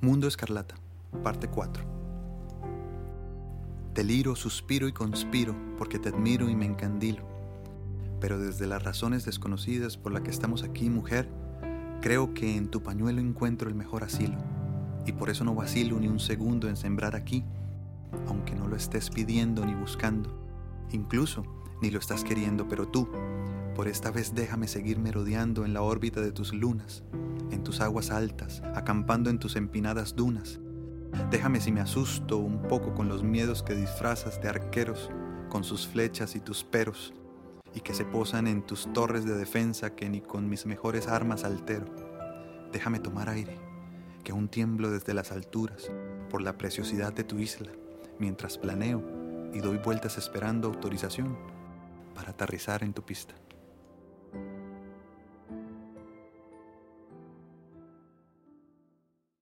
Mundo Escarlata, parte 4. Deliro, suspiro y conspiro porque te admiro y me encandilo. Pero desde las razones desconocidas por las que estamos aquí, mujer, creo que en tu pañuelo encuentro el mejor asilo. Y por eso no vacilo ni un segundo en sembrar aquí, aunque no lo estés pidiendo ni buscando. Incluso ni lo estás queriendo, pero tú, por esta vez déjame seguir merodeando en la órbita de tus lunas en tus aguas altas, acampando en tus empinadas dunas. Déjame si me asusto un poco con los miedos que disfrazas de arqueros, con sus flechas y tus peros, y que se posan en tus torres de defensa que ni con mis mejores armas altero. Déjame tomar aire, que aún tiemblo desde las alturas por la preciosidad de tu isla, mientras planeo y doy vueltas esperando autorización para aterrizar en tu pista.